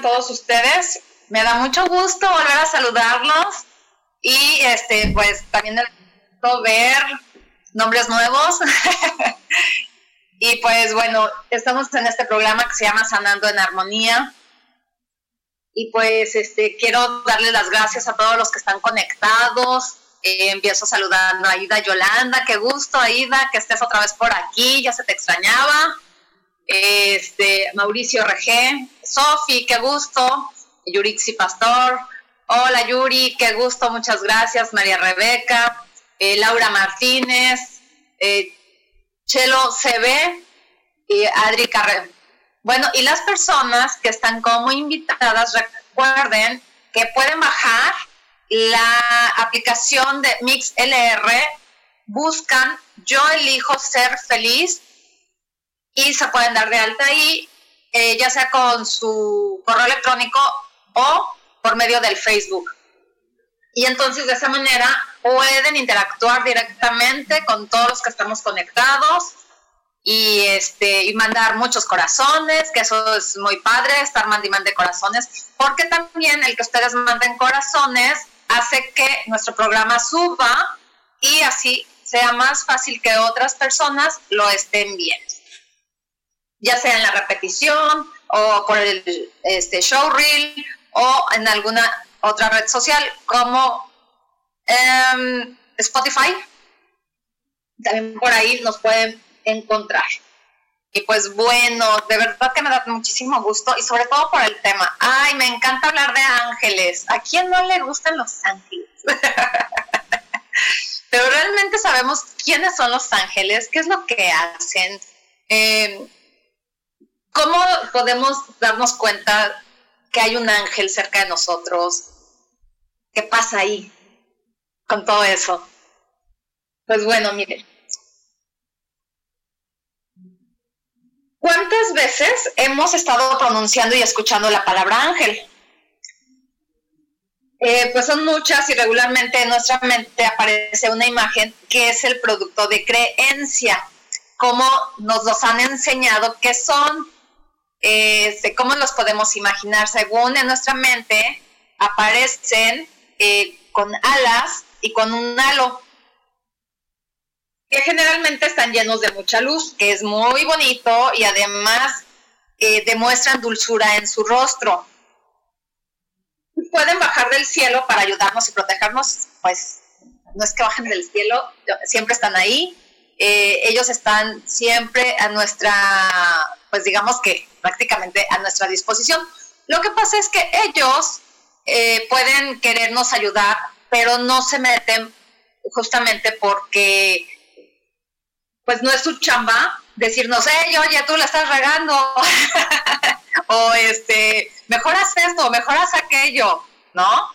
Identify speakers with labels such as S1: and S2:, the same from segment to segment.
S1: Todos ustedes. Me da mucho gusto volver a saludarlos y este pues también ver nombres nuevos. y pues bueno, estamos en este programa que se llama Sanando en Armonía. Y pues este quiero darle las gracias a todos los que están conectados. Eh, empiezo saludando a Aida Yolanda, qué gusto Aida que estés otra vez por aquí, ya se te extrañaba este, Mauricio Regé, Sofi, qué gusto, Yurixi Pastor, hola Yuri, qué gusto, muchas gracias, María Rebeca, eh, Laura Martínez, eh, Chelo CB y Adri Carrero. Bueno, y las personas que están como invitadas, recuerden que pueden bajar la aplicación de MixLR, buscan Yo elijo ser feliz y se pueden dar de alta ahí, eh, ya sea con su correo electrónico o por medio del Facebook. Y entonces de esa manera pueden interactuar directamente con todos los que estamos conectados y este y mandar muchos corazones, que eso es muy padre, estar mandando de corazones, porque también el que ustedes manden corazones hace que nuestro programa suba y así sea más fácil que otras personas lo estén viendo ya sea en la repetición o por el este, showreel o en alguna otra red social como em, Spotify. También por ahí nos pueden encontrar. Y pues bueno, de verdad que me da muchísimo gusto y sobre todo por el tema. Ay, me encanta hablar de ángeles. ¿A quién no le gustan los ángeles? Pero realmente sabemos quiénes son los ángeles, qué es lo que hacen. Eh, ¿Cómo podemos darnos cuenta que hay un ángel cerca de nosotros? ¿Qué pasa ahí con todo eso? Pues bueno, miren. ¿Cuántas veces hemos estado pronunciando y escuchando la palabra ángel? Eh, pues son muchas y regularmente en nuestra mente aparece una imagen que es el producto de creencia, como nos los han enseñado que son este, ¿cómo los podemos imaginar? Según en nuestra mente, aparecen eh, con alas y con un halo, que generalmente están llenos de mucha luz, que es muy bonito y además eh, demuestran dulzura en su rostro. Pueden bajar del cielo para ayudarnos y protegernos, pues no es que bajen del cielo, siempre están ahí. Eh, ellos están siempre a nuestra, pues digamos que prácticamente a nuestra disposición. Lo que pasa es que ellos eh, pueden querernos ayudar, pero no se meten justamente porque pues no es su chamba decirnos, hey, oye, tú la estás regando, o este, mejor haz esto, mejor haz aquello, ¿no?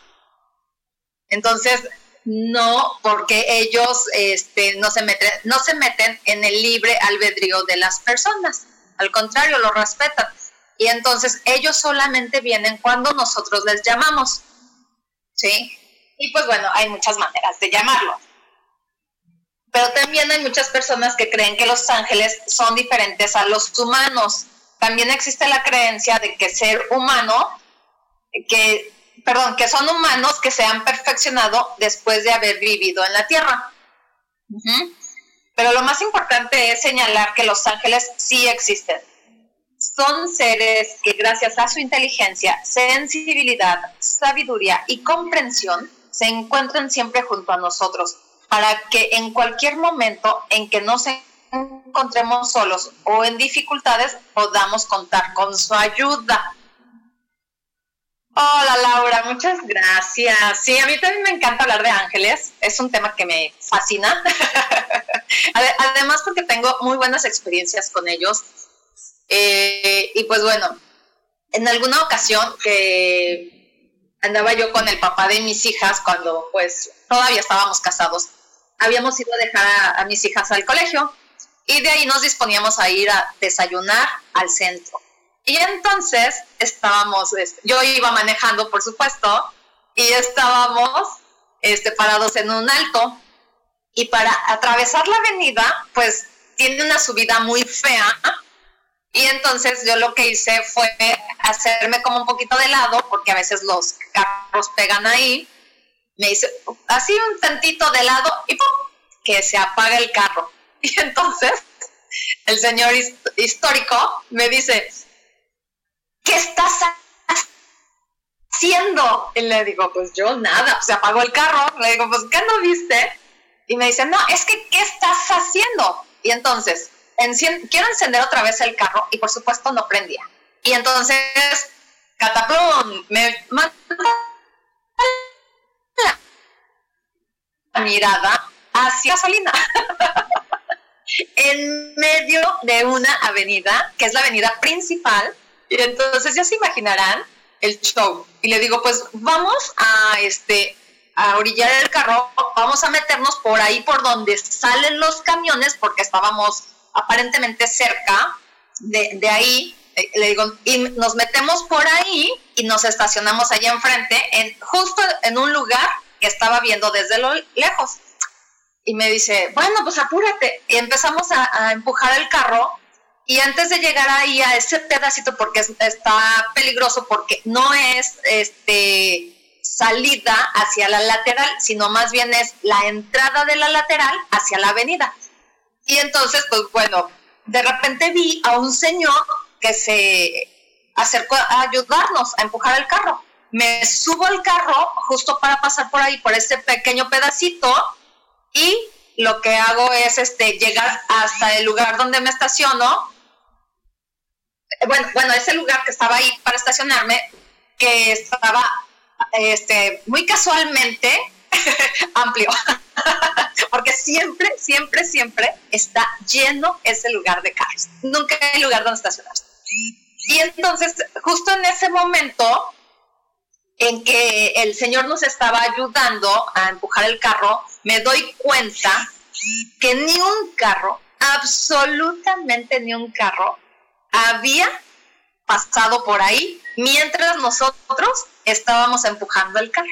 S1: Entonces, no, porque ellos este, no, se meten, no se meten en el libre albedrío de las personas. Al contrario, lo respetan. Y entonces ellos solamente vienen cuando nosotros les llamamos. ¿Sí? Y pues bueno, hay muchas maneras de llamarlo. Pero también hay muchas personas que creen que los ángeles son diferentes a los humanos. También existe la creencia de que ser humano, que, perdón, que son humanos que se han perfeccionado después de haber vivido en la tierra. Pero lo más importante es señalar que los ángeles sí existen. Son seres que gracias a su inteligencia, sensibilidad, sabiduría y comprensión se encuentran siempre junto a nosotros para que en cualquier momento en que nos encontremos solos o en dificultades podamos contar con su ayuda. Hola Laura, muchas gracias. Sí, a mí también me encanta hablar de ángeles, es un tema que me fascina. Además porque tengo muy buenas experiencias con ellos. Eh, y pues bueno, en alguna ocasión que andaba yo con el papá de mis hijas cuando pues todavía estábamos casados, habíamos ido a dejar a mis hijas al colegio y de ahí nos disponíamos a ir a desayunar al centro. Y entonces estábamos, este, yo iba manejando, por supuesto, y estábamos este, parados en un alto. Y para atravesar la avenida, pues tiene una subida muy fea. Y entonces yo lo que hice fue hacerme como un poquito de lado, porque a veces los carros pegan ahí. Me hice así un tantito de lado y ¡pum! que se apaga el carro. Y entonces el señor histórico me dice, ¿qué estás haciendo? Y le digo, pues yo nada, se apagó el carro. Le digo, pues ¿qué no viste? Y me dice, no, es que ¿qué estás haciendo? Y entonces, quiero encender otra vez el carro y por supuesto no prendía. Y entonces, cataplum, me manda la mirada hacia gasolina. en medio de una avenida, que es la avenida principal, y entonces ya se imaginarán el show. Y le digo, pues vamos a este a orillar el carro, vamos a meternos por ahí por donde salen los camiones, porque estábamos aparentemente cerca de, de ahí. Eh, le digo, y nos metemos por ahí y nos estacionamos allá enfrente, en, justo en un lugar que estaba viendo desde lo lejos. Y me dice, bueno, pues apúrate. Y empezamos a, a empujar el carro y antes de llegar ahí a ese pedacito, porque está peligroso, porque no es este salida hacia la lateral, sino más bien es la entrada de la lateral hacia la avenida. Y entonces, pues bueno, de repente vi a un señor que se acercó a ayudarnos a empujar el carro. Me subo al carro justo para pasar por ahí, por ese pequeño pedacito, y lo que hago es este, llegar hasta el lugar donde me estaciono, bueno, bueno, ese lugar que estaba ahí para estacionarme, que estaba este, muy casualmente amplio, porque siempre, siempre, siempre está lleno ese lugar de carros. Nunca hay lugar donde estacionarse. Y entonces, justo en ese momento en que el Señor nos estaba ayudando a empujar el carro, me doy cuenta que ni un carro, absolutamente ni un carro, había pasado por ahí mientras nosotros estábamos empujando el carro.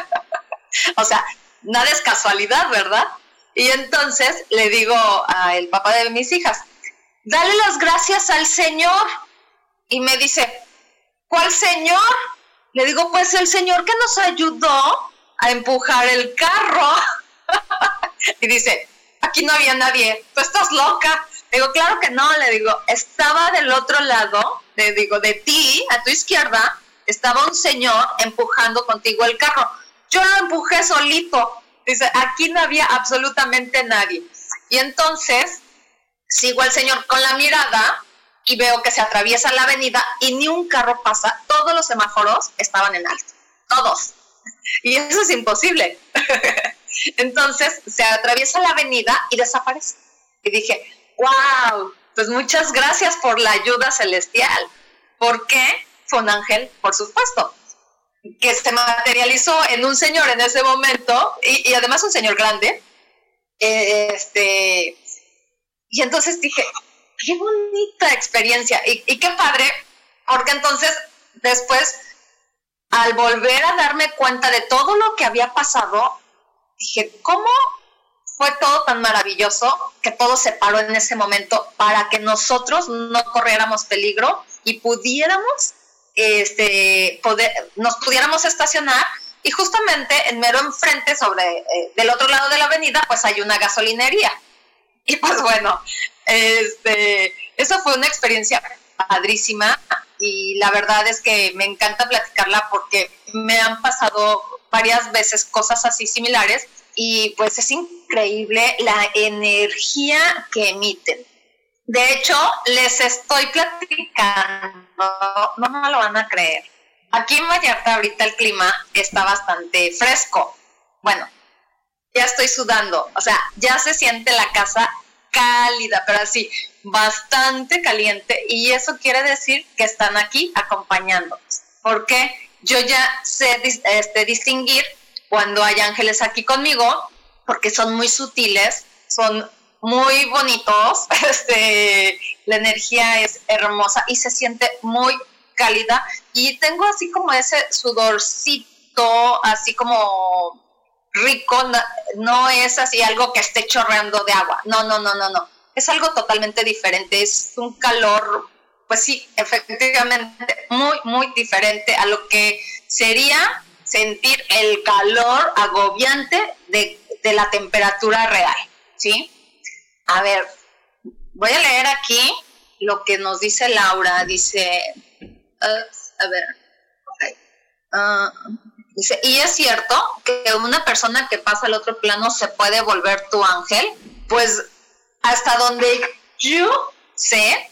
S1: o sea, nada es casualidad, ¿verdad? Y entonces le digo al papá de mis hijas, dale las gracias al Señor. Y me dice, ¿cuál Señor? Le digo, pues el Señor que nos ayudó a empujar el carro. y dice, aquí no había nadie, tú estás loca. Digo, claro que no, le digo, estaba del otro lado, le digo, de ti, a tu izquierda, estaba un señor empujando contigo el carro. Yo lo empujé solito. Dice, aquí no había absolutamente nadie. Y entonces sigo al señor con la mirada y veo que se atraviesa la avenida y ni un carro pasa. Todos los semáforos estaban en alto. Todos. Y eso es imposible. entonces se atraviesa la avenida y desaparece. Y dije, wow, pues muchas gracias por la ayuda celestial. ¿Por qué? Fue un ángel, por supuesto, que se materializó en un señor en ese momento, y, además un señor grande. este, y entonces dije, qué bonita experiencia y qué padre, porque entonces después, al volver a darme cuenta de todo lo que había pasado, dije, ¿cómo fue todo tan maravilloso que todo se paró en ese momento para que nosotros no corriéramos peligro y pudiéramos, este, poder, nos pudiéramos estacionar y justamente en mero enfrente, sobre, eh, del otro lado de la avenida, pues hay una gasolinería. Y pues bueno, este, eso fue una experiencia padrísima y la verdad es que me encanta platicarla porque me han pasado varias veces cosas así similares y pues es increíble la energía que emiten. De hecho, les estoy platicando, no me lo van a creer. Aquí en Vallarta ahorita el clima está bastante fresco. Bueno, ya estoy sudando, o sea, ya se siente la casa cálida, pero así, bastante caliente y eso quiere decir que están aquí acompañándonos. Porque yo ya sé este, distinguir cuando hay ángeles aquí conmigo, porque son muy sutiles, son muy bonitos, este, la energía es hermosa y se siente muy cálida y tengo así como ese sudorcito, así como rico, no, es así algo que esté chorreando de agua, no, no, no, no, no, es algo totalmente diferente, es un calor, pues sí, efectivamente, muy, muy diferente a lo que sería sentir el calor agobiante de, la temperatura real, ¿sí? A ver, voy a leer aquí lo que nos dice Laura, dice, uh, a ver, uh, dice, y es cierto que una persona que pasa al otro plano se puede volver tu ángel, pues hasta donde yo sé,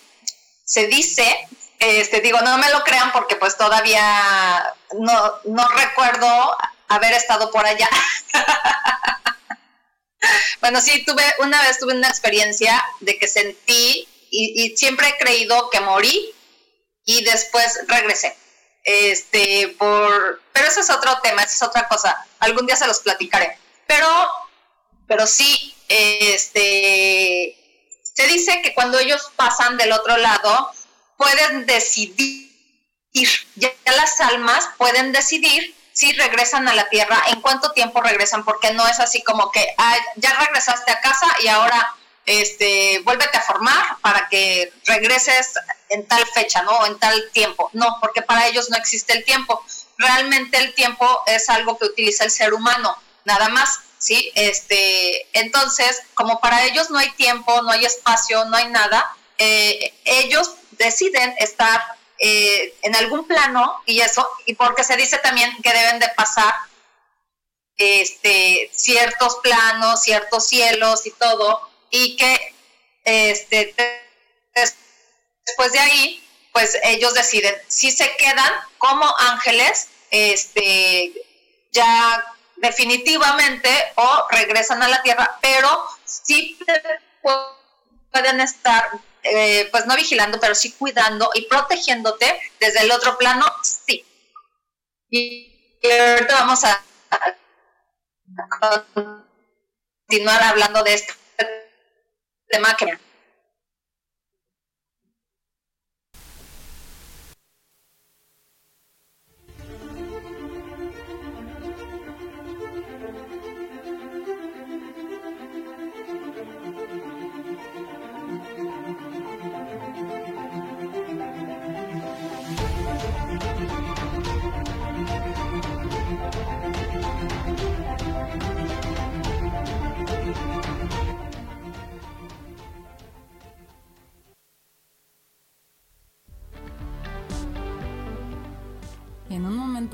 S1: se dice este, digo, no me lo crean porque pues todavía no, no recuerdo haber estado por allá. bueno, sí, tuve, una vez tuve una experiencia de que sentí y, siempre he creído que morí y después regresé. Este, por, pero eso es otro tema, eso es otra cosa. Algún día se los platicaré. Pero, pero sí, este, se dice que cuando ellos pasan del otro lado, pueden decidir, ya las almas pueden decidir si regresan a la tierra, en cuánto tiempo regresan, porque no es así como que ah, ya regresaste a casa y ahora este, vuélvete a formar para que regreses en tal fecha, ¿no? En tal tiempo. No, porque para ellos no existe el tiempo. Realmente el tiempo es algo que utiliza el ser humano, nada más, ¿sí? Este, entonces, como para ellos no hay tiempo, no hay espacio, no hay nada, eh, ellos deciden estar eh, en algún plano y eso, y porque se dice también que deben de pasar este, ciertos planos, ciertos cielos y todo, y que este, después de ahí, pues ellos deciden si se quedan como ángeles, este, ya definitivamente o regresan a la tierra, pero sí pueden estar eh, pues no vigilando, pero sí cuidando y protegiéndote desde el otro plano, sí. Y, ahorita vamos a, continuar hablando de este tema que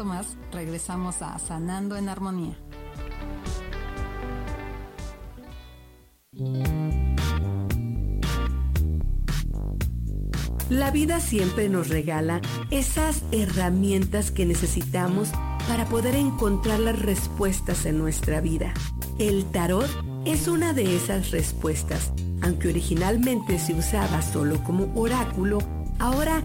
S2: más regresamos a Sanando en Armonía.
S3: La vida siempre nos regala esas herramientas que necesitamos para poder encontrar las respuestas en nuestra vida. El tarot es una de esas respuestas. Aunque originalmente se usaba solo como oráculo, ahora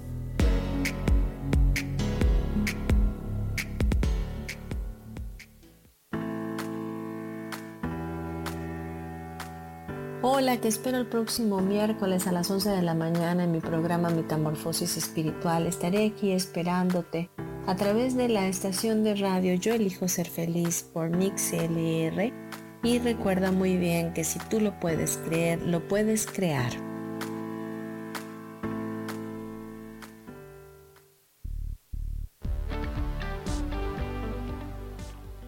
S4: Te espero el próximo miércoles a las 11 de la mañana en mi programa Metamorfosis Espiritual. Estaré aquí esperándote a través de la estación de radio Yo elijo ser feliz por Mix LR y recuerda muy bien que si tú lo puedes creer, lo puedes crear.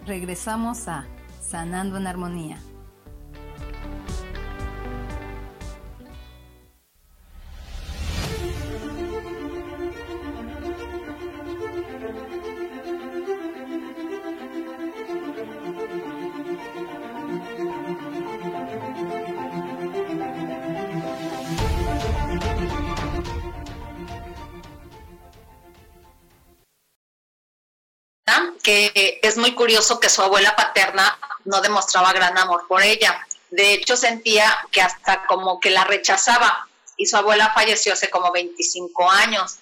S2: Regresamos a Sanando en Armonía.
S1: Que es muy curioso que su abuela paterna no demostraba gran amor por ella. De hecho, sentía que hasta como que la rechazaba y su abuela falleció hace como 25 años,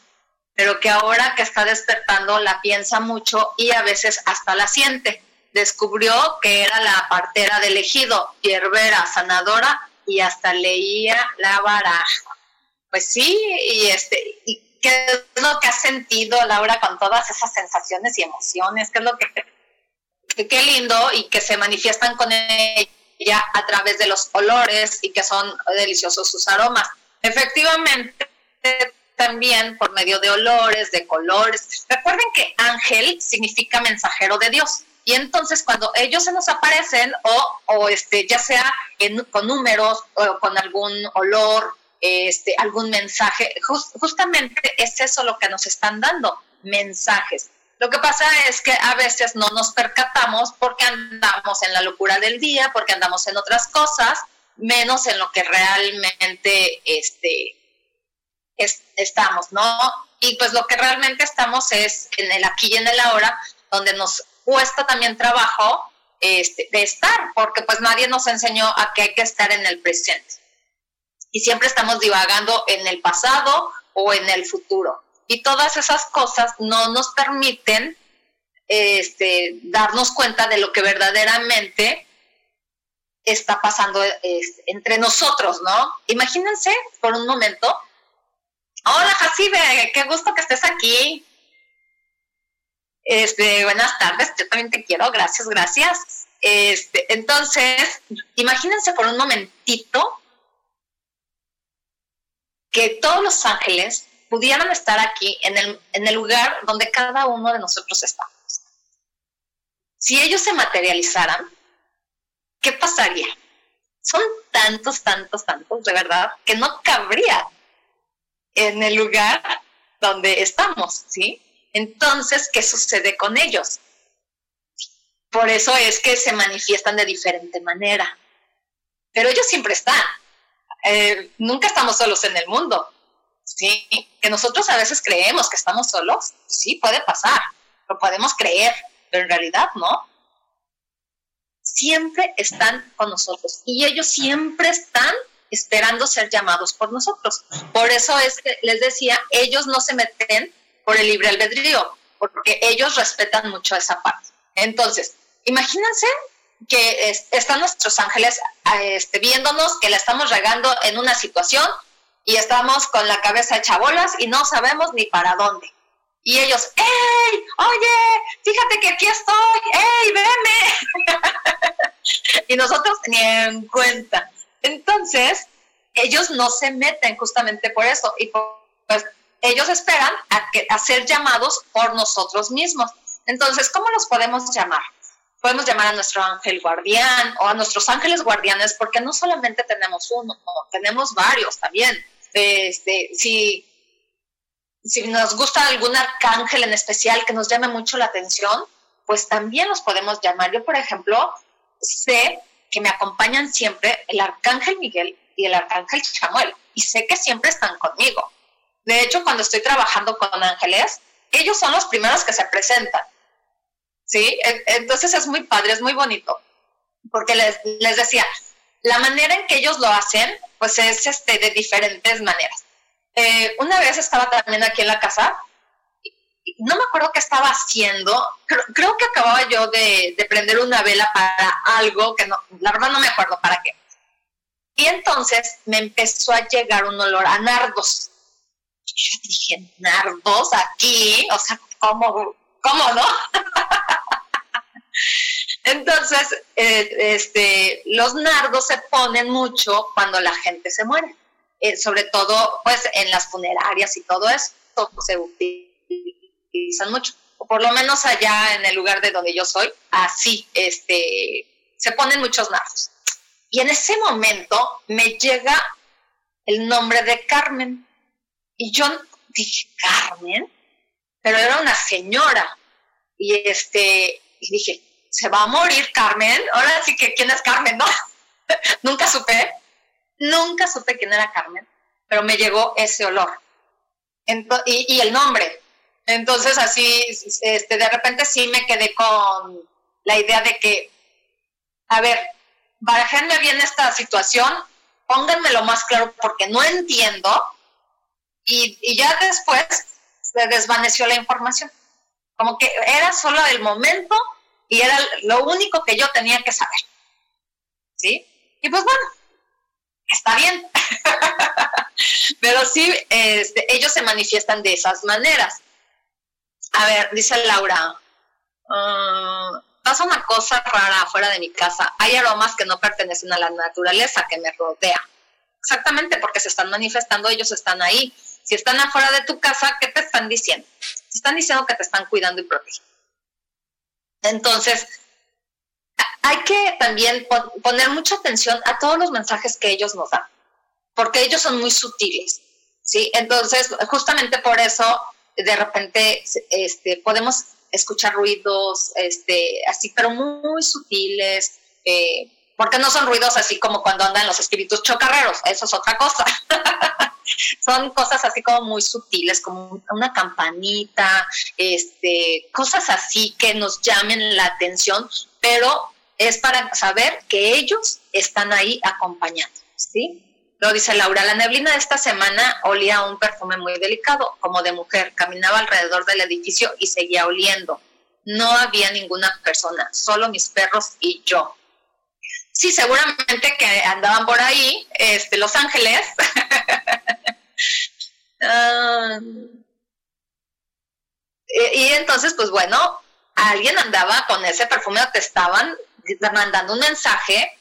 S1: pero que ahora que está despertando la piensa mucho y a veces hasta la siente. Descubrió que era la partera del ejido, hierbera, sanadora y hasta leía la baraja. Pues sí, y este, qué es lo que has sentido, Laura, con todas esas sensaciones y emociones, qué es lo que, qué lindo y que se manifiestan con ella a través de los olores y que son deliciosos sus aromas. Efectivamente, también por medio de olores, de colores. Recuerden que ángel significa mensajero de Dios. Y entonces cuando ellos se nos aparecen o, o este, ya sea con números o con algún olor este, algún mensaje. justamente es eso lo que nos están dando, mensajes. Lo que pasa es que a veces no nos percatamos porque andamos en la locura del día, porque andamos en otras cosas, menos en lo que realmente este, estamos, ¿no? Y pues lo que realmente estamos es en el aquí y en el ahora, donde nos cuesta también trabajo este, de estar, porque pues nadie nos enseñó a que hay que estar en el presente y siempre estamos divagando en el pasado o en el futuro. Y todas esas cosas no nos permiten este, darnos cuenta de lo que verdaderamente está pasando entre nosotros, ¿no? Imagínense por un momento. Hola, Jacibe, qué gusto que estés aquí. Este, buenas tardes, yo también te quiero, gracias, gracias. Este, entonces, imagínense por un momentito que todos los ángeles pudieran estar aquí en el, en el lugar donde cada uno de nosotros estamos. Si ellos se materializaran, ¿qué pasaría? Son tantos, tantos, tantos, de verdad, que no cabría en el lugar donde estamos, ¿sí? Entonces, ¿qué sucede con ellos? Por eso es que se manifiestan de diferente manera. Pero ellos siempre están, eh, nunca estamos solos en el mundo. ¿sí? Que nosotros a veces creemos que estamos solos, sí, puede pasar, lo podemos creer, pero en realidad no. Siempre están con nosotros y ellos siempre están esperando ser llamados por nosotros. Por eso es que les decía, ellos no se meten por el libre albedrío, porque ellos respetan mucho esa parte. Entonces, imagínense que están nuestros ángeles este, viéndonos, que la estamos regando en una situación y estamos con la cabeza hecha bolas y no sabemos ni para dónde. Y ellos, ¡Ey! Oye, fíjate que aquí estoy, ¡Ey, veme! y nosotros ni en cuenta. Entonces, ellos no se meten justamente por eso. Y pues ellos esperan a, que, a ser llamados por nosotros mismos. Entonces, ¿cómo los podemos llamar? Podemos llamar a nuestro ángel guardián o a nuestros ángeles guardianes, porque no solamente tenemos uno, tenemos varios también. Este, si, si nos gusta algún arcángel en especial que nos llame mucho la atención, pues también los podemos llamar. Yo, por ejemplo, sé que me acompañan siempre el arcángel Miguel y el arcángel Chamuel, y sé que siempre están conmigo. De hecho, cuando estoy trabajando con ángeles, ellos son los primeros que se presentan. ¿Sí? Entonces es muy padre, es muy bonito. Porque les, les decía, la manera en que ellos lo hacen, pues es este, de diferentes maneras. Eh, una vez estaba también aquí en la casa, no me acuerdo qué estaba haciendo, creo, que acababa yo de, de, prender una vela para algo que no, la verdad no me acuerdo para qué. Y entonces me empezó a llegar un olor a nardos yo dije, nardos aquí, o sea, ¿cómo, cómo no? Entonces, eh, este, los nardos se ponen mucho cuando la gente se muere, eh, sobre todo pues en las funerarias y todo eso se utilizan mucho, o por lo menos allá en el lugar de donde yo soy, así, este, se ponen muchos nardos. Y en ese momento me llega el nombre de Carmen. Y yo dije, Carmen, pero era una señora. Y este, y dije, se va a morir Carmen. Ahora sí que quién es Carmen, ¿no? nunca supe, nunca supe quién era Carmen, pero me llegó ese olor. y, el nombre. Entonces así, este, de repente sí me quedé con la idea de que, a ver, barajenme bien esta situación, pónganmelo más claro porque no entiendo y, ya después se desvaneció la información. Como que era solo el momento y era lo único que yo tenía que saber. ¿Sí? Y pues bueno, está bien. Pero sí, este, ellos se manifiestan de esas maneras. A ver, dice Laura, ah, pasa una cosa rara afuera de mi casa. Hay aromas que no pertenecen a la naturaleza que me rodea. Exactamente, porque se están manifestando, ellos están ahí. Si están afuera de tu casa, ¿qué te están diciendo? Te están diciendo que te están cuidando y protegiendo. Entonces, hay que también poner mucha atención a todos los mensajes que ellos nos dan, porque ellos son muy sutiles, ¿sí? Entonces, justamente por eso, de repente, este, podemos escuchar ruidos, este, así, pero muy sutiles, eh, porque no son ruidos así como cuando andan los espíritus chocarreros, eso es otra cosa. son cosas así como muy sutiles, como una campanita, este, cosas así que nos llamen la atención, pero es para saber que ellos están ahí acompañando, ¿sí? Lo dice Laura, la neblina de esta semana olía un perfume muy delicado, como de mujer. Caminaba alrededor del edificio y seguía oliendo. No había ninguna persona, solo mis perros y yo. Sí, seguramente que andaban por ahí, este, Los Ángeles. Y, entonces, pues bueno, alguien andaba con ese perfume o te estaban mandando un mensaje.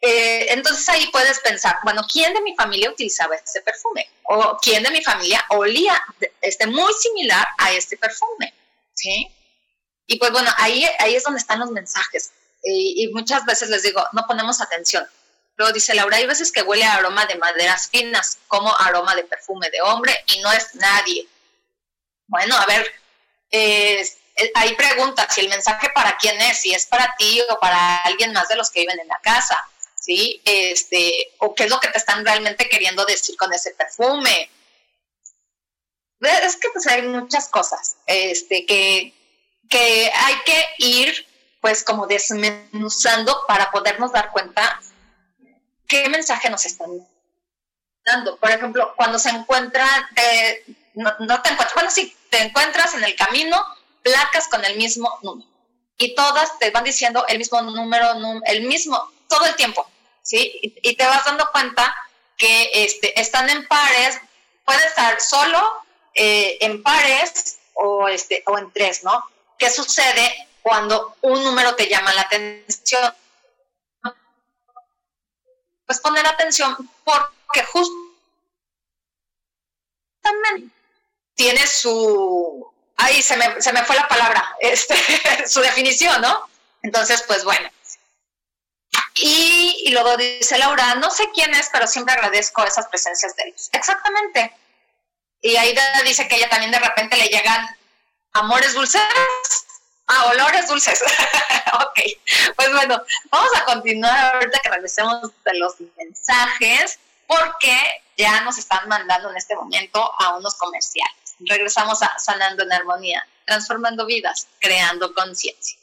S1: Eh, entonces ahí puedes pensar, bueno, ¿quién de mi familia utilizaba ese perfume? ¿O quién de mi familia olía este, muy similar a este perfume? ¿Sí? Y pues bueno, ahí, ahí es donde están los mensajes y, muchas veces les digo, no ponemos atención. Luego dice Laura, hay veces que huele a aroma de maderas finas, como aroma de perfume de hombre, y no es nadie. Bueno, a ver, eh, ahí pregunta si el mensaje para quién es, si es para ti o para alguien más de los que viven en la casa, ¿sí? Este, o qué es lo que te están realmente queriendo decir con ese perfume. Es que pues hay muchas cosas este, que, que hay que ir pues como desmenuzando para podernos dar cuenta qué mensaje nos están dando. Por ejemplo, cuando se encuentran, no, no, te encuentras, bueno, sí, te encuentras en el camino placas con el mismo número y todas te van diciendo el mismo número, el mismo, todo el tiempo, ¿sí? Y, te vas dando cuenta que este, están en pares, puede estar solo eh, en pares o, este, o en tres, ¿no? ¿Qué sucede cuando un número te llama la atención? Pues poner atención porque justo tiene su, ahí se me, se me fue la palabra, este, su definición, ¿no? Entonces, pues bueno. Y, luego dice Laura, no sé quién es, pero siempre agradezco esas presencias de ellos. Exactamente. Y Aida dice que ella también de repente le llegan amores dulces. Ah, olores dulces. ok. Pues bueno, vamos a continuar ahorita que regresemos de los mensajes, porque ya nos están mandando en este momento a unos comerciales. Regresamos a Sanando en Armonía, transformando vidas, creando conciencia.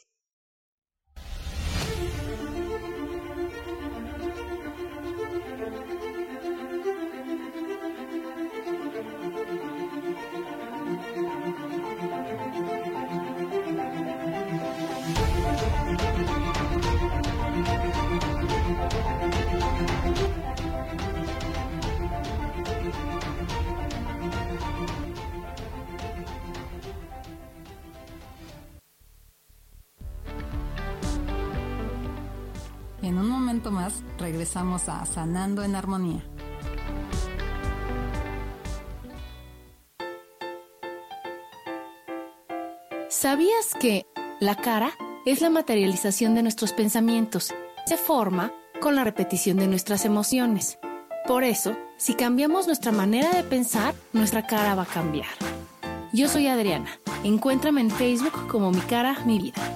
S2: En un momento más regresamos a Sanando en Armonía.
S5: ¿Sabías que la cara es la materialización de nuestros pensamientos? Se forma con la repetición de nuestras emociones. Por eso, si cambiamos nuestra manera de pensar, nuestra cara va a cambiar. Yo soy Adriana. Encuéntrame en Facebook como Mi Cara, Mi Vida.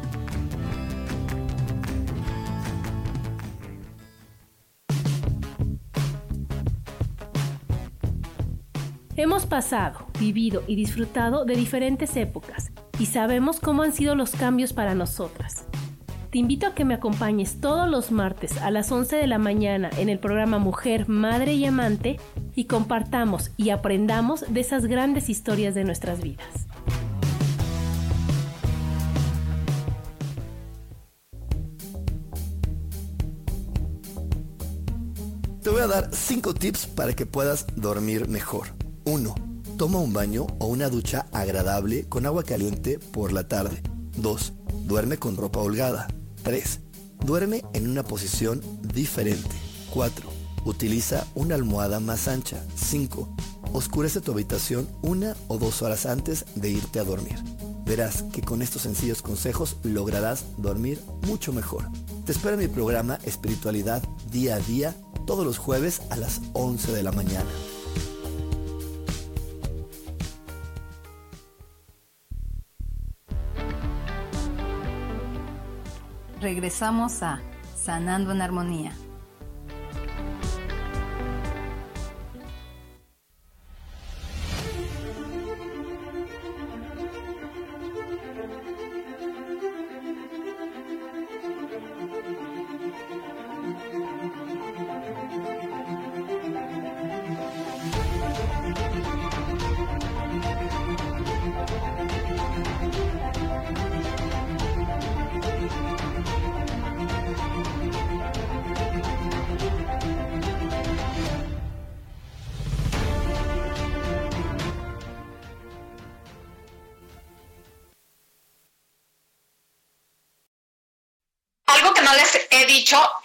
S5: Hemos pasado, vivido y disfrutado de diferentes épocas y sabemos cómo han sido los cambios para nosotras. Te invito a que me acompañes todos los martes a las 11 de la mañana en el programa Mujer, Madre y Amante y compartamos y aprendamos de esas grandes historias de nuestras vidas.
S6: Te voy a dar 5 tips para que puedas dormir mejor. 1. Toma un baño o una ducha agradable con agua caliente por la tarde. 2. Duerme con ropa holgada. 3. Duerme en una posición diferente. 4. Utiliza una almohada más ancha. 5. Oscurece tu habitación una o dos horas antes de irte a dormir. Verás que con estos sencillos consejos lograrás dormir mucho mejor. Te espero en mi programa Espiritualidad Día a Día todos los jueves a las 11 de la mañana.
S2: Regresamos a Sanando en Armonía.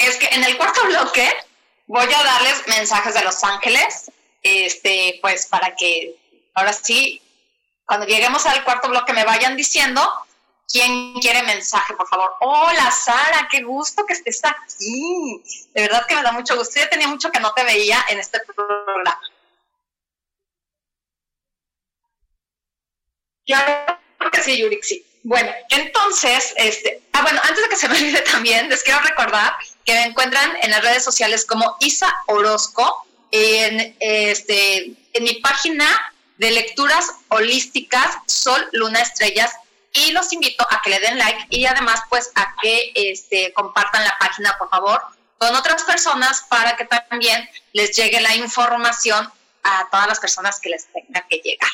S1: Es que en el cuarto bloque voy a darles mensajes de los ángeles, este, pues para que ahora sí, cuando lleguemos al cuarto bloque me vayan diciendo quién quiere mensaje, por favor. Hola Sara, qué gusto que estés aquí. De verdad que me da mucho gusto. Yo tenía mucho que no te veía en este programa. Claro que sí, Yurik, sí. Bueno, entonces, este, ah, bueno, antes de que se me olvide también, les quiero recordar que me encuentran en las redes sociales como Isa Orozco, en, este, en mi página de lecturas holísticas Sol, Luna, Estrellas, y los invito a que le den like y además pues a que este, compartan la página, por favor, con otras personas para que también les llegue la información a todas las personas que les tenga que llegar.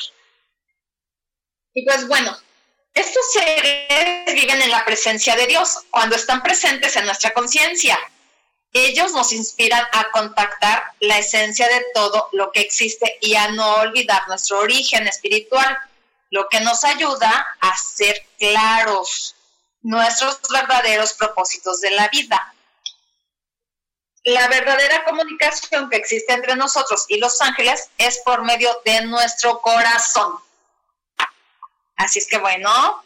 S1: Y pues bueno, estos seres viven en la presencia de Dios cuando están presentes en nuestra conciencia. Ellos nos inspiran a contactar la esencia de todo lo que existe y a no olvidar nuestro origen espiritual, lo que nos ayuda a ser claros nuestros verdaderos propósitos de la vida. La verdadera comunicación que existe entre nosotros y los ángeles es por medio de nuestro corazón. Así es que bueno,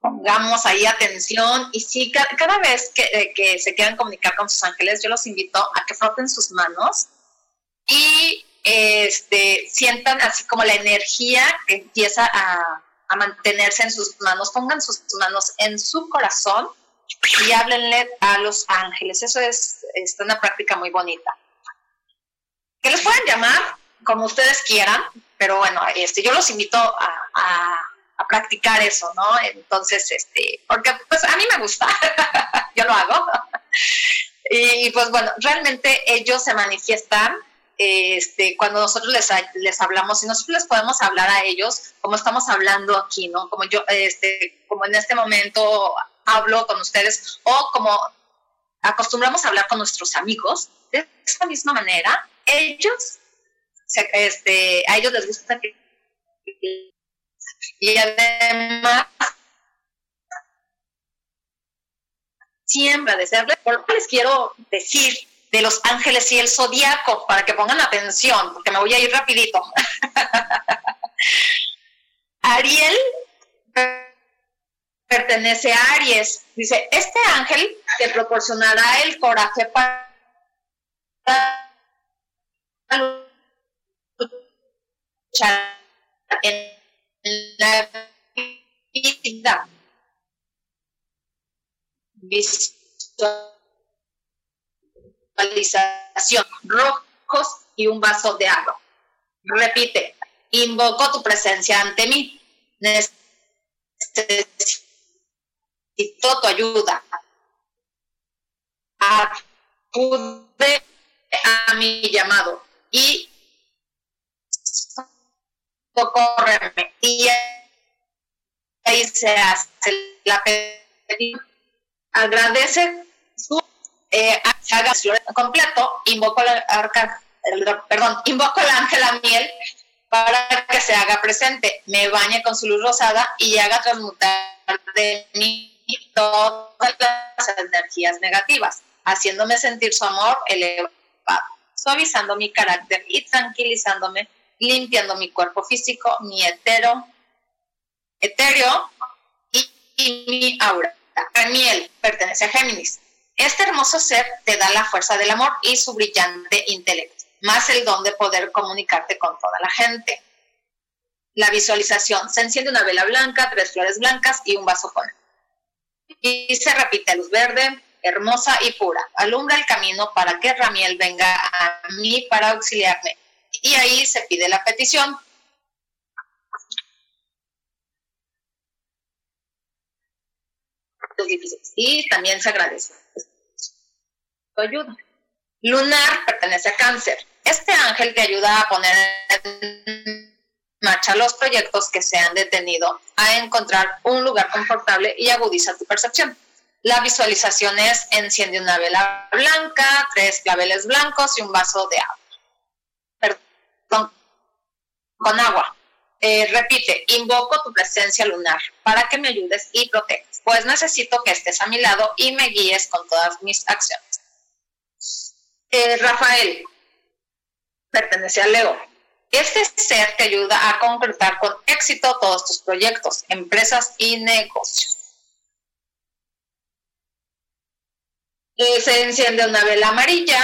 S1: pongamos ahí atención y sí, cada, vez eh, que, se quieran comunicar con sus ángeles, yo los invito a que froten sus manos y este, sientan así como la energía que empieza a, mantenerse en sus manos, pongan sus manos en su corazón y háblenle a los ángeles. Eso es, una práctica muy bonita. Que les pueden llamar como ustedes quieran, pero bueno, este, yo los invito a a practicar eso, ¿no? Entonces, este, porque pues a mí me gusta, yo lo hago. y pues bueno, realmente ellos se manifiestan este, cuando nosotros les, les hablamos y nosotros les podemos hablar a ellos como estamos hablando aquí, ¿no? Como yo, este, como en este momento hablo con ustedes o como acostumbramos a hablar con nuestros amigos, de esta misma manera, ellos, este, a ellos les gusta que y además, siempre desearles, por lo que les quiero decir de los ángeles y el zodiaco, para que pongan atención, porque me voy a ir rapidito. Ariel pertenece a Aries. Dice, este ángel te proporcionará el coraje para luchar en la vida visualización rojos y un vaso de agua. Repite, invoco tu presencia ante mí. Necesito tu ayuda. Acude a mi llamado y socorrerme. Y se hace la petición. Agradece su eh, completo, invoco al perdón, invoco al ángel a miel para que se haga presente, me bañe con su luz rosada y haga transmutar de mí todas las energías negativas, haciéndome sentir su amor elevado, suavizando mi carácter y tranquilizándome limpiando mi cuerpo físico, mi etero, etéreo y, mi aura. miel pertenece a Géminis. Este hermoso ser te da la fuerza del amor y su brillante intelecto, más el don de poder comunicarte con toda la gente. La visualización. Se enciende una vela blanca, tres flores blancas y un vaso con Y se repite luz verde, hermosa y pura. Alumbra el camino para que Ramiel venga a mí para auxiliarme y ahí se pide la petición. Y también se agradece tu ayuda. Lunar pertenece a cáncer. Este ángel te ayuda a poner en marcha los proyectos que se han detenido, a encontrar un lugar confortable y agudiza tu percepción. La visualización es enciende una vela blanca, tres claveles blancos y un vaso de agua con, agua. eh, repite, invoco tu presencia lunar para que me ayudes y protejas, pues necesito que estés a mi lado y me guíes con todas mis acciones. Eh, Rafael, pertenece a Leo. Este ser te ayuda a concretar con éxito todos tus proyectos, empresas y negocios. Y se enciende una vela amarilla,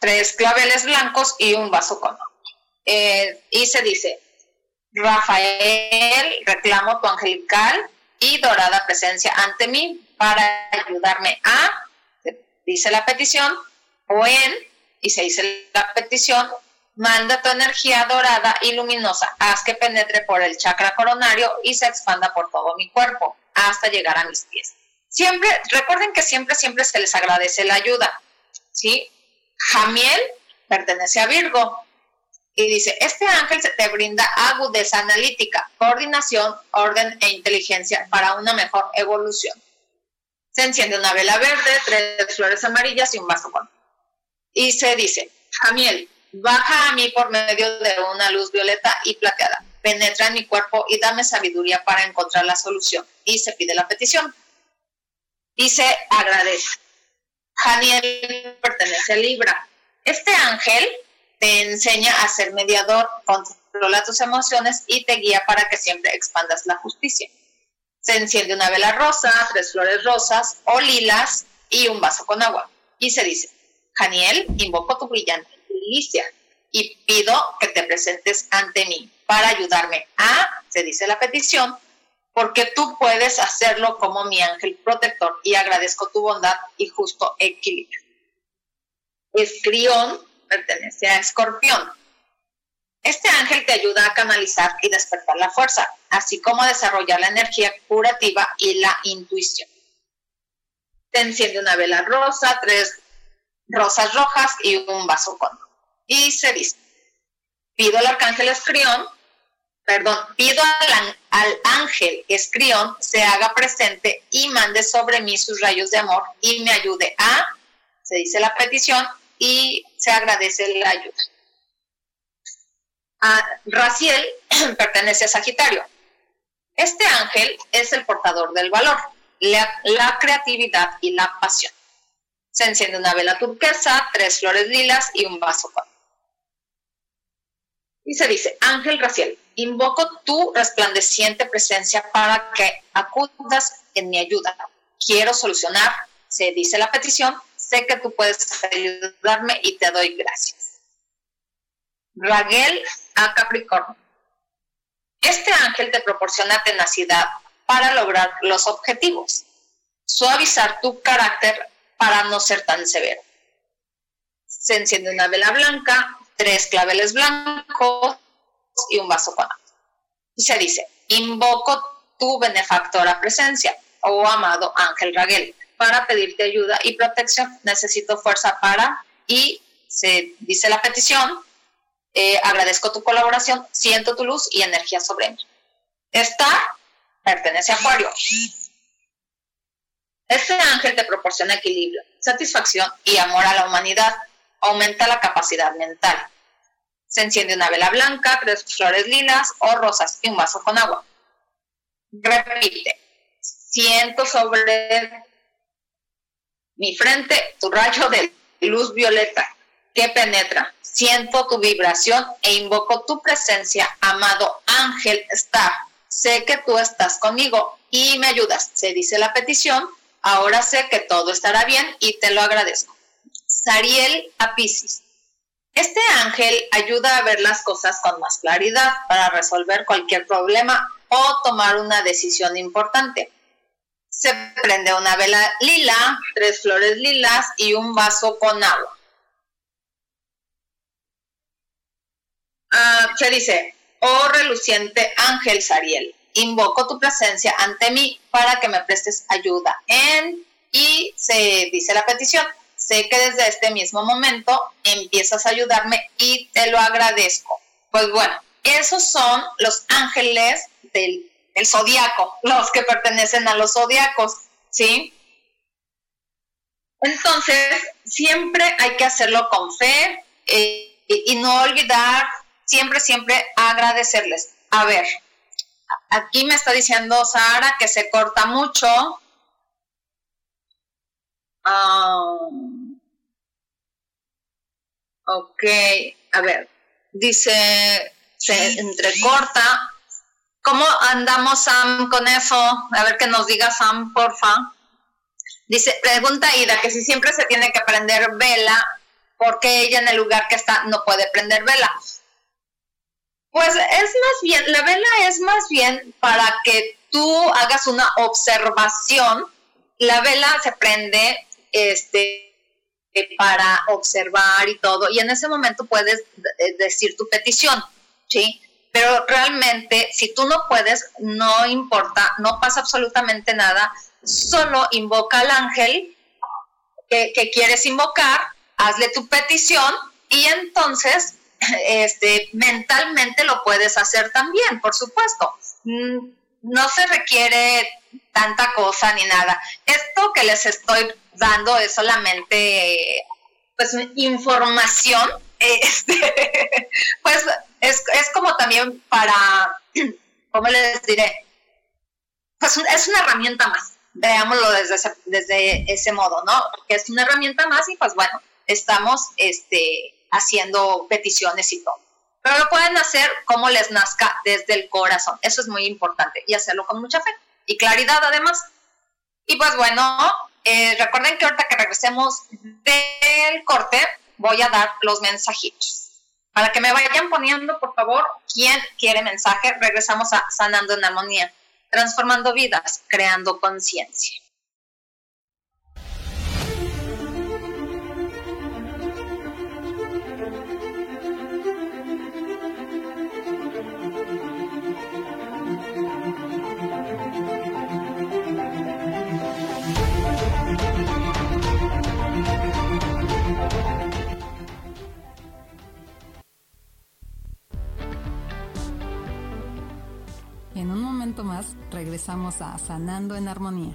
S1: tres claveles blancos y un vaso con agua. Eh, y se dice, Rafael, reclamo tu angelical y dorada presencia ante mí para ayudarme a, dice la petición, o en, y se dice la petición, manda tu energía dorada y luminosa, haz que penetre por el chakra coronario y se expanda por todo mi cuerpo hasta llegar a mis pies. Siempre, recuerden que siempre, siempre se les agradece la ayuda, ¿sí? Jamiel pertenece a Virgo, y dice, este ángel te brinda agudeza analítica, coordinación, orden e inteligencia para una mejor evolución. Se enciende una vela verde, tres flores amarillas y un vaso con. Y se dice, Jamiel, baja a mí por medio de una luz violeta y plateada, penetra en mi cuerpo y dame sabiduría para encontrar la solución. Y se pide la petición. Y se agradece. Jamiel pertenece a Libra. Este ángel te enseña a ser mediador, controla tus emociones y te guía para que siempre expandas la justicia. Se enciende una vela rosa, tres flores rosas o lilas y un vaso con agua. Y se dice, Janiel, invoco tu brillante delicia y pido que te presentes ante mí para ayudarme a, se dice la petición, porque tú puedes hacerlo como mi ángel protector y agradezco tu bondad y justo equilibrio. Escrión pertenece a Escorpión. Este ángel te ayuda a canalizar y despertar la fuerza, así como a desarrollar la energía curativa y la intuición. Te enciende una vela rosa, tres rosas rojas y un vaso con. Y se dice, pido al arcángel Escrión, perdón, pido al, al ángel Escrión se haga presente y mande sobre mí sus rayos de amor y me ayude a, se dice la petición, y se agradece la ayuda. A Raciel pertenece a Sagitario. Este ángel es el portador del valor, la, creatividad y la pasión. Se enciende una vela turquesa, tres flores lilas y un vaso. Y se dice, Ángel Raciel, invoco tu resplandeciente presencia para que acudas en mi ayuda. Quiero solucionar, se dice la petición, sé que tú puedes ayudarme y te doy gracias. Raguel a Capricornio. Este ángel te proporciona tenacidad para lograr los objetivos, suavizar tu carácter para no ser tan severo. Se enciende una vela blanca, tres claveles blancos y un vaso con agua. Y se dice, invoco tu benefactora presencia, oh amado ángel Raguel para pedirte ayuda y protección. Necesito fuerza para y se dice la petición. Eh, agradezco tu colaboración, siento tu luz y energía sobre mí. Esta pertenece a Acuario. Este ángel te proporciona equilibrio, satisfacción y amor a la humanidad. Aumenta la capacidad mental. Se enciende una vela blanca, tres flores lilas o rosas y un vaso con agua. Repite. Siento sobre mi frente, tu rayo de luz violeta que penetra. Siento tu vibración e invoco tu presencia, amado ángel Star. Sé que tú estás conmigo y me ayudas. Se dice la petición. Ahora sé que todo estará bien y te lo agradezco. Sariel Apisis. Este ángel ayuda a ver las cosas con más claridad para resolver cualquier problema o tomar una decisión importante se prende una vela lila, tres flores lilas y un vaso con agua. Ah, se dice, oh reluciente ángel Sariel, invoco tu presencia ante mí para que me prestes ayuda en y se dice la petición. Sé que desde este mismo momento empiezas a ayudarme y te lo agradezco. Pues bueno, esos son los ángeles del el zodiaco, los que pertenecen a los zodiacos, ¿sí? Entonces, siempre hay que hacerlo con fe eh, y, no olvidar, siempre, siempre agradecerles. A ver, Aquí me está diciendo Sara que se corta mucho. Um, ok, a ver, dice, se entrecorta. ¿Cómo andamos, Sam, con eso? A ver que nos diga Sam, porfa. Dice, pregunta Ida, que si siempre se tiene que prender vela, ¿por qué ella en el lugar que está no puede prender vela? Pues es más bien, la vela es más bien para que tú hagas una observación. La vela se prende este, para observar y todo, y en ese momento puedes eh, decir tu petición, ¿sí? Pero realmente, si tú no puedes, no importa, no pasa absolutamente nada, solo invoca al ángel que, que quieres invocar, hazle tu petición y entonces este, mentalmente lo puedes hacer también, por supuesto. Mm, no se requiere tanta cosa ni nada. Esto que les estoy dando es solamente pues información, este, pues también para, ¿cómo les diré? Pues es una herramienta más, veámoslo desde ese, desde ese modo, ¿no? Que es una herramienta más y pues bueno, estamos este, haciendo peticiones y todo. Pero lo pueden hacer como les nazca desde el corazón. Eso es muy importante y hacerlo con mucha fe y claridad además. Y pues bueno, eh, recuerden que ahorita que regresemos del corte voy a dar los mensajitos. Para que me vayan poniendo, por favor, quién quiere mensaje, regresamos a Sanando en Armonía, transformando vidas, creando conciencia.
S2: Más regresamos a Sanando en Armonía.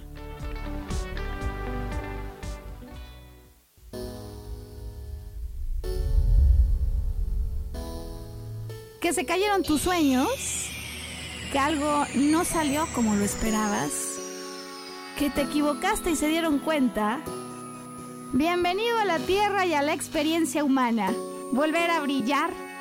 S7: Que se cayeron tus sueños, que algo no salió como lo esperabas, que te equivocaste y se dieron cuenta. Bienvenido a la Tierra y a la experiencia humana. Volver a brillar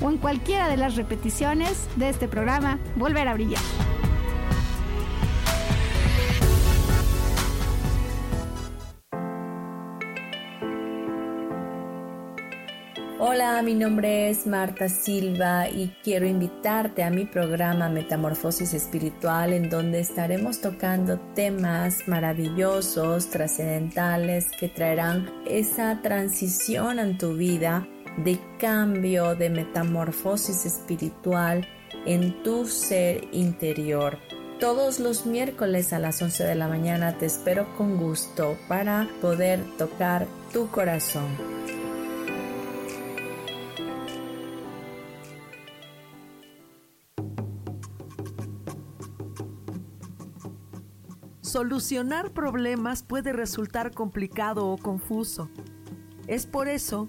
S7: o en cualquiera de las repeticiones de este programa Volver a Brillar.
S4: Hola, mi nombre es Marta Silva y quiero invitarte a mi programa Metamorfosis Espiritual en donde estaremos tocando temas maravillosos, trascendentales que traerán esa transición en tu vida de cambio, de metamorfosis espiritual en tu ser interior. Todos los miércoles a las 11 de la mañana te espero con gusto para poder tocar tu corazón.
S8: Solucionar problemas puede resultar complicado o confuso. Es por eso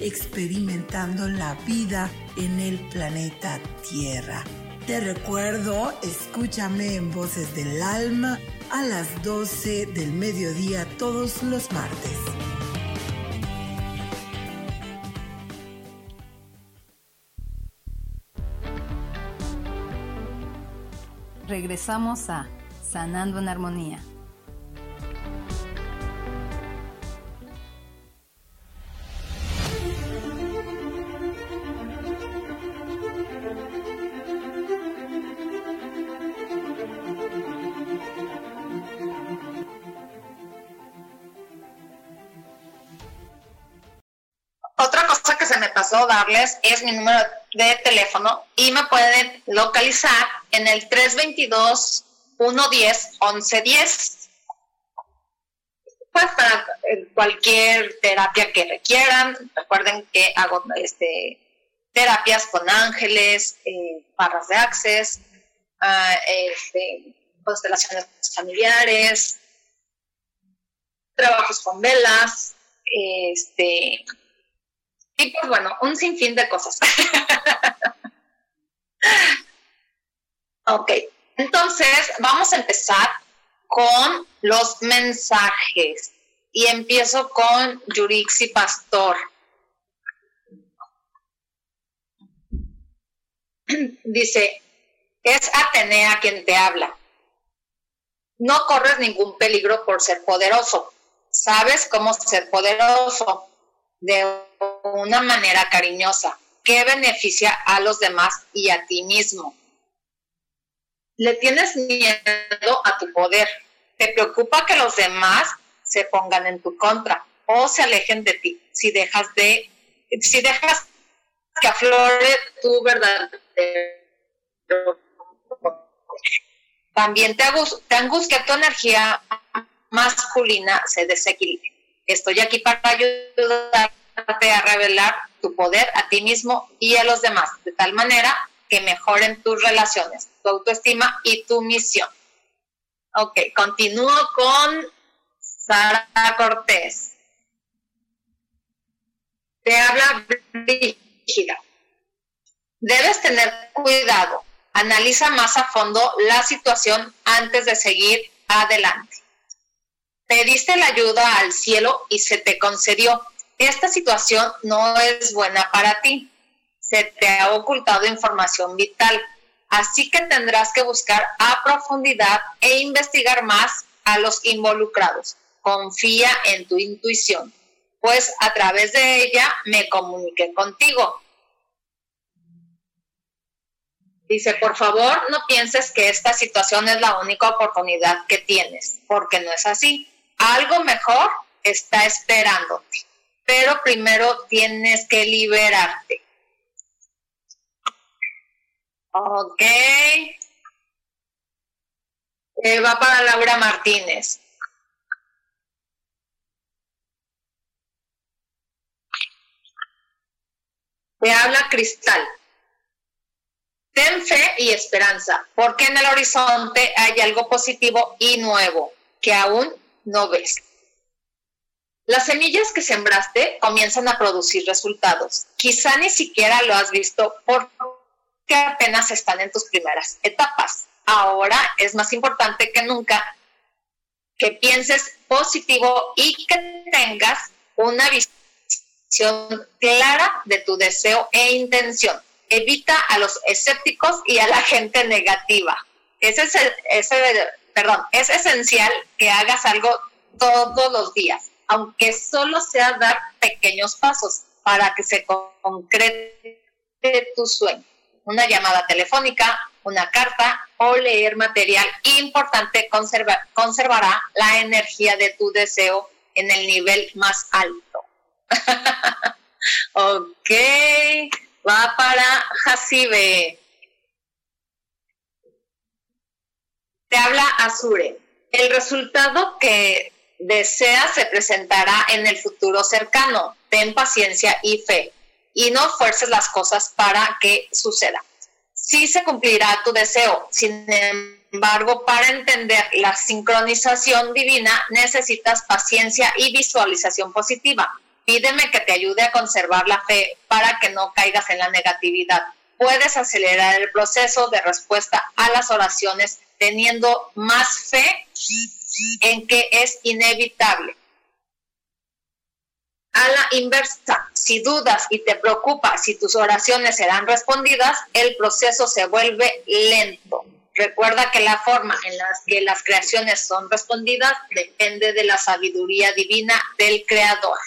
S9: experimentando la vida en el planeta Tierra. Te recuerdo, escúchame en Voces del Alma a las 12 del mediodía todos los martes.
S2: Regresamos a Sanando en Armonía.
S1: Darles es mi número de teléfono y me pueden localizar en el 322 110 1110. Pues para eh, cualquier terapia que requieran, recuerden que hago este, terapias con ángeles, eh, barras de access, ah, este, constelaciones familiares, trabajos con velas, este, y pues bueno, un sinfín de cosas. ok, entonces vamos a empezar con los mensajes. Y empiezo con Yurixi Pastor. Dice, es Atenea quien te habla. No corres ningún peligro por ser poderoso. Sabes cómo ser poderoso de una manera cariñosa que beneficia a los demás y a ti mismo. Le tienes miedo a tu poder. Te preocupa que los demás se pongan en tu contra o se alejen de ti si dejas de si dejas que aflore tu verdad también te, angustia tu energía masculina se desequilibre Estoy aquí para ayudarte a revelar tu poder a ti mismo y a los demás, de tal manera que mejoren tus relaciones, tu autoestima y tu misión. Ok, continúo con Sara Cortés. Te habla Brígida. Debes tener cuidado. Analiza más a fondo la situación antes de seguir adelante. Pediste la ayuda al cielo y se te concedió. Esta situación no es buena para ti. Se te ha ocultado información vital. Así que tendrás que buscar a profundidad e investigar más a los involucrados. Confía en tu intuición, pues a través de ella me comuniqué contigo. Dice, por favor, no pienses que esta situación es la única oportunidad que tienes, porque no es así algo mejor está esperándote, pero primero tienes que liberarte. Ok. Eh, va para Laura Martínez. Te habla Cristal. Ten fe y esperanza, porque en el horizonte hay algo positivo y nuevo que aún no ves. Las semillas que sembraste comienzan a producir resultados. Quizá ni siquiera lo has visto porque apenas están en tus primeras etapas. Ahora es más importante que nunca que pienses positivo y que tengas una visión clara de tu deseo e intención. Evita a los escépticos y a la gente negativa. Ese es el, perdón, es esencial que hagas algo todos los días, aunque solo sea dar pequeños pasos para que se concrete tu sueño. Una llamada telefónica, una carta o leer material importante conservará la energía de tu deseo en el nivel más alto. ok, va para Hasibe. Te habla Azure. El resultado que deseas se presentará en el futuro cercano. Ten paciencia y fe y no fuerces las cosas para que suceda. Sí se cumplirá tu deseo, sin embargo, para entender la sincronización divina necesitas paciencia y visualización positiva. Pídeme que te ayude a conservar la fe para que no caigas en la negatividad. Puedes acelerar el proceso de respuesta a las oraciones teniendo más fe en que es inevitable. A la inversa, si dudas y te preocupa si tus oraciones serán respondidas, el proceso se vuelve lento. Recuerda que la forma en la que las creaciones son respondidas depende de la sabiduría divina del creador.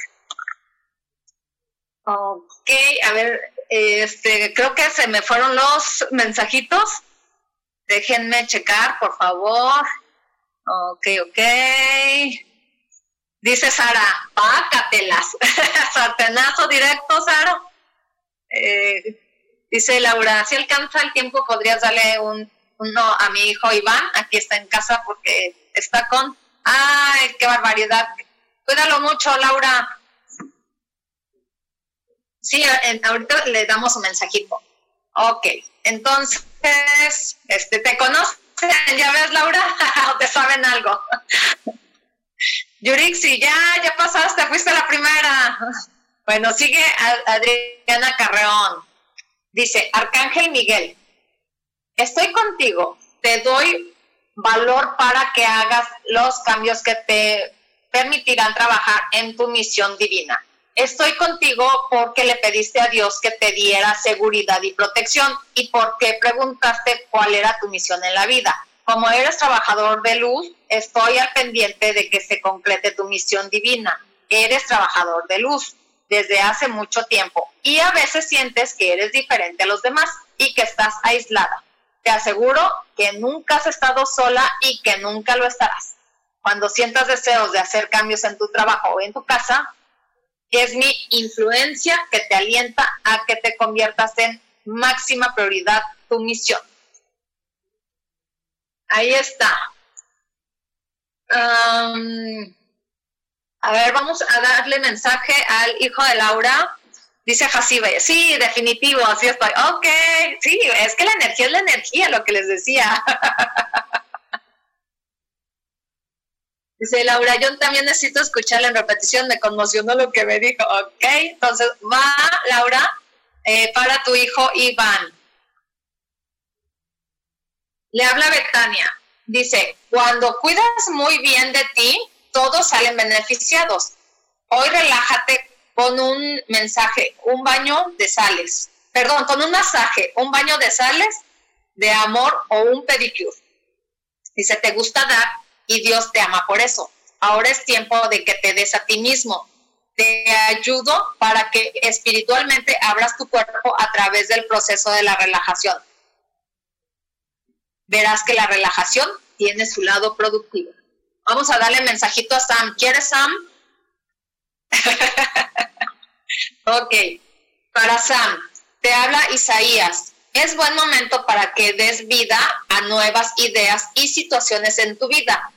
S1: Ok, a ver, este, creo que se me fueron los mensajitos. Déjenme checar, por favor. Ok, ok. Dice Sara, pácatelas. Sartenazo directo, Sara. Eh, dice Laura, si alcanza el tiempo, podrías darle un, uno a mi hijo Iván. Aquí está en casa porque está con. ¡Ay, qué barbaridad! Cuídalo mucho, Laura. Sí, ahorita le damos un mensajito. Ok, entonces, este, ¿te conocen? ¿Ya ves, Laura? ¿O te saben algo? Yurixi, ya, ya pasaste, fuiste la primera. Bueno, sigue Adriana Carreón. Dice, Arcángel Miguel, estoy contigo, te doy valor para que hagas los cambios que te permitirán trabajar en tu misión divina. Estoy contigo porque le pediste a Dios que te diera seguridad y protección y porque preguntaste cuál era tu misión en la vida. Como eres trabajador de luz, estoy al pendiente de que se concrete tu misión divina. Eres trabajador de luz desde hace mucho tiempo y a veces sientes que eres diferente a los demás y que estás aislada. Te aseguro que nunca has estado sola y que nunca lo estarás. Cuando sientas deseos de hacer cambios en tu trabajo o en tu casa, es mi influencia que te alienta a que te conviertas en máxima prioridad tu misión. Ahí está. a ver, vamos a darle mensaje al hijo de Laura. Dice Jacibe, sí, definitivo, así estoy. Ok, sí, es que la energía es la energía, lo que les decía. Dice Laura, yo también necesito escucharla en repetición, me conmocionó lo que me dijo. Ok, entonces va, Laura, eh, para tu hijo Iván. Le habla Betania. Dice, cuando cuidas muy bien de ti, todos salen beneficiados. Hoy relájate con un mensaje, un baño de sales. Perdón, con un masaje, un baño de sales, de amor o un pedicure. Dice, ¿te gusta dar? Y Dios te ama por eso. Ahora es tiempo de que te des a ti mismo. Te ayudo para que espiritualmente abras tu cuerpo a través del proceso de la relajación. Verás que la relajación tiene su lado productivo. Vamos a darle mensajito a Sam. ¿Quieres Sam? ok. Para Sam, te habla Isaías. Es buen momento para que des vida a nuevas ideas y situaciones en tu vida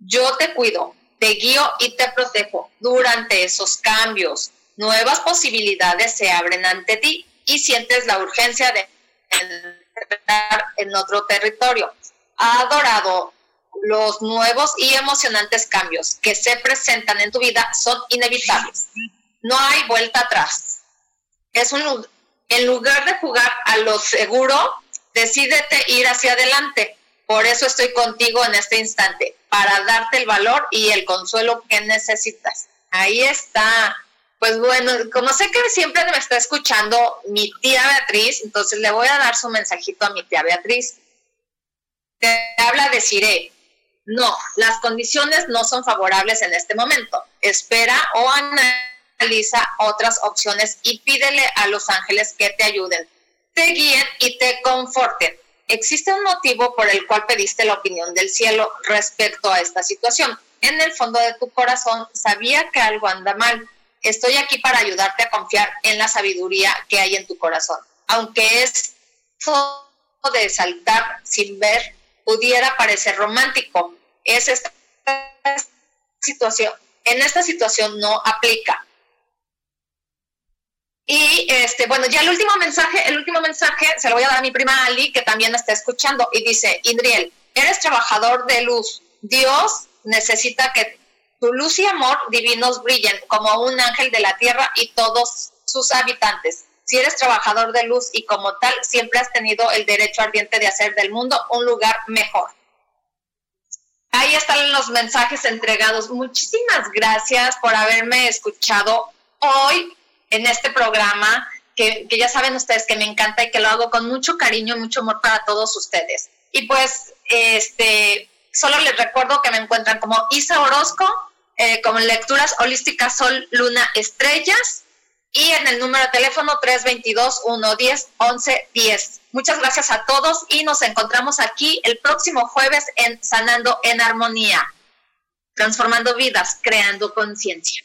S1: yo te cuido, te guío y te protejo durante esos cambios. Nuevas posibilidades se abren ante ti y sientes la urgencia de entrar en otro territorio. Adorado, los nuevos y emocionantes cambios que se presentan en tu vida son inevitables. No hay vuelta atrás. Es un en lugar de jugar a lo seguro, decídete ir hacia adelante. Por eso estoy contigo en este instante para darte el valor y el consuelo que necesitas. Ahí está. Pues bueno, como sé que siempre me está escuchando mi tía Beatriz, entonces le voy a dar su mensajito a mi tía Beatriz. Te habla de Cire. No, las condiciones no son favorables en este momento. Espera o analiza otras opciones y pídele a los ángeles que te ayuden, te guíen y te conforten existe un motivo por el cual pediste la opinión del cielo respecto a esta situación. En el fondo de tu corazón sabía que algo anda mal. Estoy aquí para ayudarte a confiar en la sabiduría que hay en tu corazón. Aunque es de saltar sin ver pudiera parecer romántico, es esta situación, en esta situación no aplica. Y este, bueno, ya el último mensaje, el último mensaje se lo voy a dar a mi prima Ali, que también está escuchando, y dice, Indriel, eres trabajador de luz. Dios necesita que tu luz y amor divinos brillen como un ángel de la tierra y todos sus habitantes. Si eres trabajador de luz y como tal, siempre has tenido el derecho ardiente de hacer del mundo un lugar mejor. Ahí están los mensajes entregados. Muchísimas gracias por haberme escuchado hoy en este programa, que, ya saben ustedes que me encanta y que lo hago con mucho cariño y mucho amor para todos ustedes. Y pues, este, solo les recuerdo que me encuentran como Isa Orozco, eh, como lecturas holísticas Sol, Luna, Estrellas y en el número de teléfono 322-110-1110. Muchas gracias a todos y nos encontramos aquí el próximo jueves en Sanando en Armonía, transformando vidas, creando conciencia.